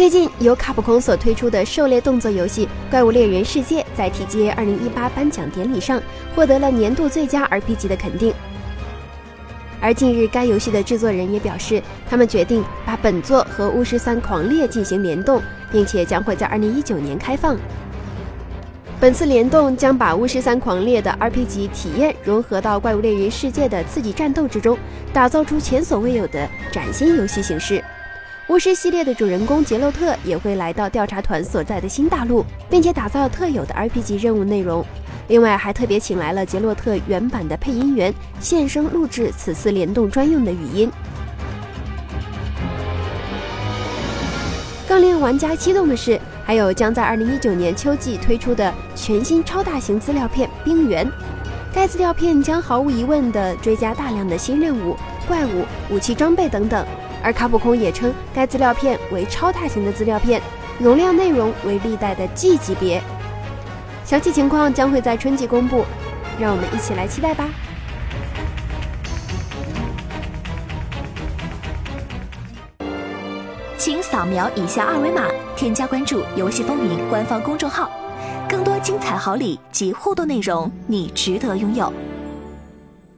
最近由卡普空所推出的狩猎动作游戏《怪物猎人世界》在 TGA 2018颁奖典礼上获得了年度最佳 RPG 的肯定。而近日，该游戏的制作人也表示，他们决定把本作和《巫师三狂猎》进行联动，并且将会在2019年开放。本次联动将把《巫师三狂猎》的 RPG 体验融合到《怪物猎人世界》的刺激战斗之中，打造出前所未有的崭新游戏形式。巫师系列的主人公杰洛特也会来到调查团所在的新大陆，并且打造特有的 RPG 任务内容。另外，还特别请来了杰洛特原版的配音员现声录制此次联动专用的语音。更令玩家激动的是，还有将在2019年秋季推出的全新超大型资料片《冰原》。该资料片将毫无疑问地追加大量的新任务、怪物、武器装备等等。而卡普空也称该资料片为超大型的资料片，容量内容为历代的 G 级别。详细情况将会在春季公布，让我们一起来期待吧。请扫描以下二维码，添加关注“游戏风云”官方公众号，更多精彩好礼及互动内容，你值得拥有。